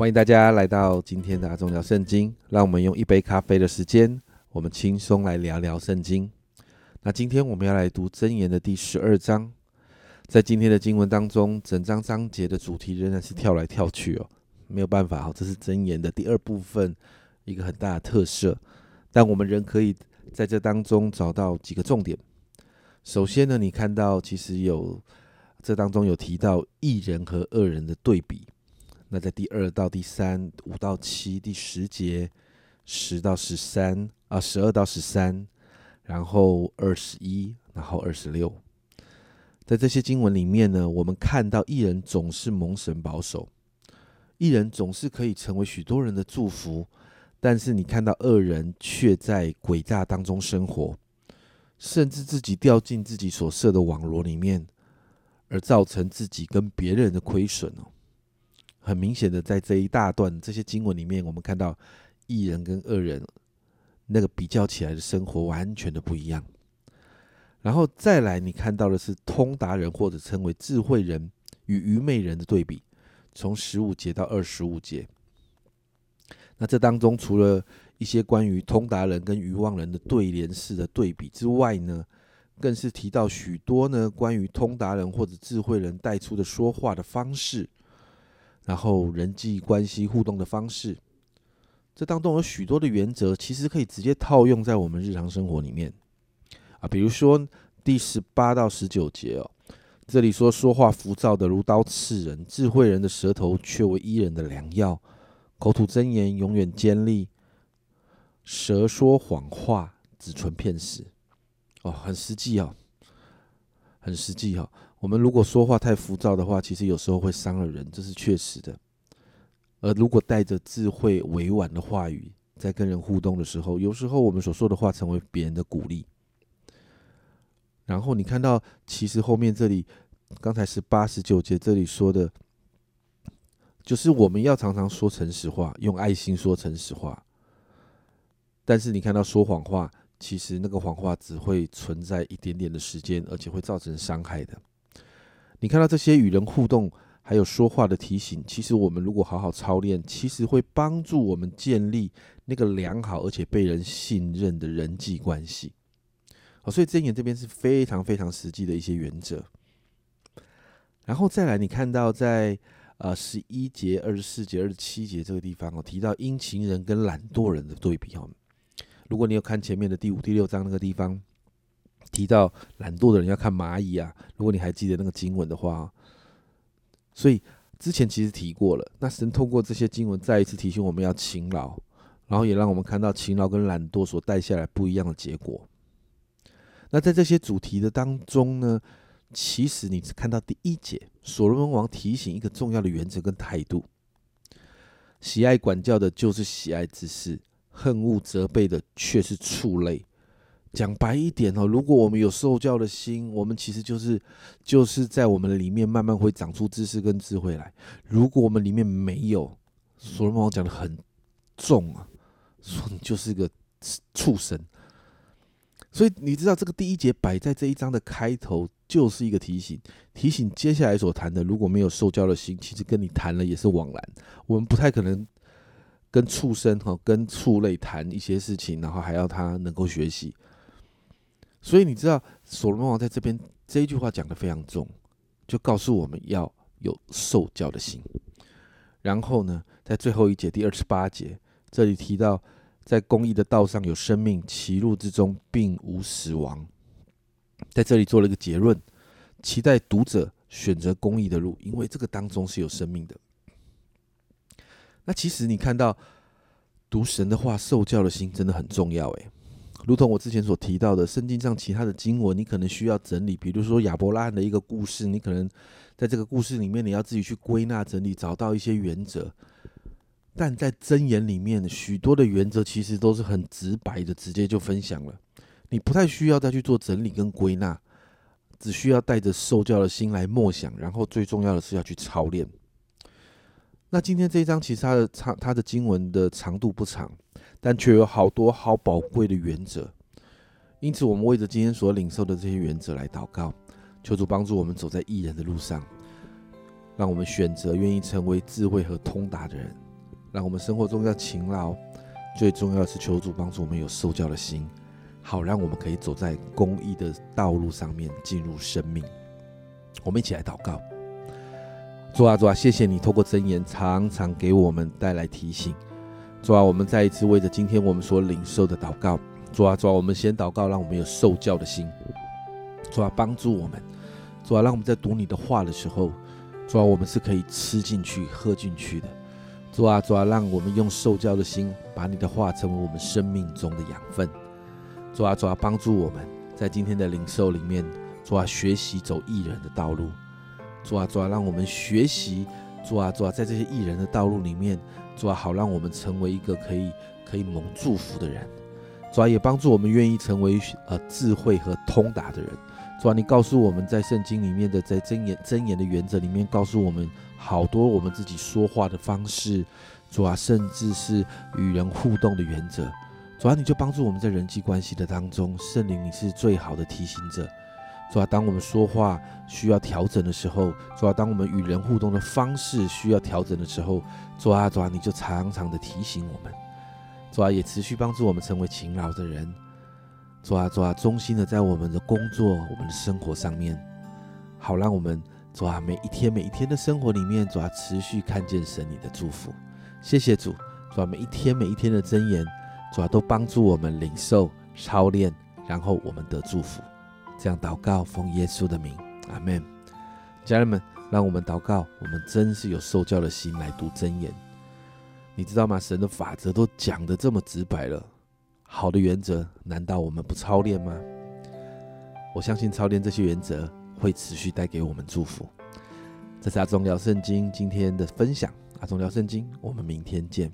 欢迎大家来到今天的阿忠聊圣经。让我们用一杯咖啡的时间，我们轻松来聊聊圣经。那今天我们要来读箴言的第十二章。在今天的经文当中，整章章节的主题仍然是跳来跳去哦，没有办法哦，这是箴言的第二部分一个很大的特色。但我们仍可以在这当中找到几个重点。首先呢，你看到其实有这当中有提到一人和二人的对比。那在第二到第三、五到七、第十节、十到十三啊，十二到十三，然后二十一，然后二十六，在这些经文里面呢，我们看到一人总是蒙神保守，一人总是可以成为许多人的祝福，但是你看到恶人却在诡诈当中生活，甚至自己掉进自己所设的网罗里面，而造成自己跟别人的亏损哦。很明显的，在这一大段这些经文里面，我们看到异人跟恶人那个比较起来的生活完全的不一样。然后再来，你看到的是通达人或者称为智慧人与愚昧人的对比，从十五节到二十五节。那这当中除了一些关于通达人跟愚妄人的对联式的对比之外呢，更是提到许多呢关于通达人或者智慧人带出的说话的方式。然后人际关系互动的方式，这当中有许多的原则，其实可以直接套用在我们日常生活里面啊。比如说第十八到十九节哦，这里说说话浮躁的如刀刺人，智慧人的舌头却为伊人的良药，口吐真言永远尖利，舌说谎话只存骗食。哦，很实际哦，很实际哦。我们如果说话太浮躁的话，其实有时候会伤了人，这是确实的。而如果带着智慧、委婉的话语，在跟人互动的时候，有时候我们所说的话成为别人的鼓励。然后你看到，其实后面这里，刚才是八十九节这里说的，就是我们要常常说诚实话，用爱心说诚实话。但是你看到说谎话，其实那个谎话只会存在一点点的时间，而且会造成伤害的。你看到这些与人互动还有说话的提醒，其实我们如果好好操练，其实会帮助我们建立那个良好而且被人信任的人际关系。好，所以真言这边是非常非常实际的一些原则。然后再来，你看到在呃十一节、二十四节、二十七节这个地方哦，提到殷勤人跟懒惰人的对比哦。如果你有看前面的第五、第六章那个地方。提到懒惰的人要看蚂蚁啊，如果你还记得那个经文的话，所以之前其实提过了。那神通过这些经文再一次提醒我们要勤劳，然后也让我们看到勤劳跟懒惰所带下来不一样的结果。那在这些主题的当中呢，其实你只看到第一节，所罗门王提醒一个重要的原则跟态度：喜爱管教的，就是喜爱之事；恨恶责备的，却是畜类。讲白一点哦，如果我们有受教的心，我们其实就是就是在我们里面慢慢会长出知识跟智慧来。如果我们里面没有，所罗门王讲的很重啊，说你就是个畜生。所以你知道这个第一节摆在这一章的开头，就是一个提醒，提醒接下来所谈的，如果没有受教的心，其实跟你谈了也是枉然。我们不太可能跟畜生哈，跟畜类谈一些事情，然后还要他能够学习。所以你知道，所罗门王在这边这一句话讲的非常重，就告诉我们要有受教的心。然后呢，在最后一节第二十八节，这里提到，在公益的道上有生命，其路之中并无死亡。在这里做了一个结论，期待读者选择公益的路，因为这个当中是有生命的。那其实你看到读神的话，受教的心真的很重要，诶。如同我之前所提到的，圣经上其他的经文，你可能需要整理。比如说亚伯拉罕的一个故事，你可能在这个故事里面，你要自己去归纳整理，找到一些原则。但在箴言里面，许多的原则其实都是很直白的，直接就分享了。你不太需要再去做整理跟归纳，只需要带着受教的心来默想，然后最重要的是要去操练。那今天这一章其实它的长，它的经文的长度不长。但却有好多好宝贵的原则，因此我们为着今天所领受的这些原则来祷告，求主帮助我们走在艺人的路上，让我们选择愿意成为智慧和通达的人，让我们生活中要勤劳，最重要的是求主帮助我们有受教的心，好让我们可以走在公益的道路上面，进入生命。我们一起来祷告。主啊，主啊，谢谢你透过真言常常给我们带来提醒。主啊，我们再一次为着今天我们所领受的祷告。主啊，主啊，我们先祷告，让我们有受教的心。主啊，帮助我们。主啊，让我们在读你的话的时候，主啊，我们是可以吃进去、喝进去的。主啊，主啊，让我们用受教的心，把你的话成为我们生命中的养分。主啊，主啊，帮助我们在今天的领受里面，主啊，学习走艺人的道路。主啊，主啊，让我们学习。主啊，主啊，在这些艺人的道路里面，主啊，好让我们成为一个可以可以蒙祝福的人。主啊，也帮助我们愿意成为呃智慧和通达的人。主啊，你告诉我们在圣经里面的，在真言真言的原则里面，告诉我们好多我们自己说话的方式。主啊，甚至是与人互动的原则。主啊，你就帮助我们在人际关系的当中，圣灵你是最好的提醒者。主啊，当我们说话需要调整的时候，主啊，当我们与人互动的方式需要调整的时候，主啊，主啊，你就常常的提醒我们。主啊，也持续帮助我们成为勤劳的人。主啊，主啊，忠心的在我们的工作、我们的生活上面，好让我们主啊，每一天每一天的生活里面，主啊，持续看见神你的祝福。谢谢主，主啊，每一天每一天的箴言，主啊，都帮助我们领受、操练，然后我们得祝福。这样祷告，奉耶稣的名，阿门。家人们，让我们祷告，我们真是有受教的心来读真言。你知道吗？神的法则都讲得这么直白了，好的原则，难道我们不操练吗？我相信操练这些原则会持续带给我们祝福。这是阿忠聊圣经今天的分享，阿忠聊圣经，我们明天见。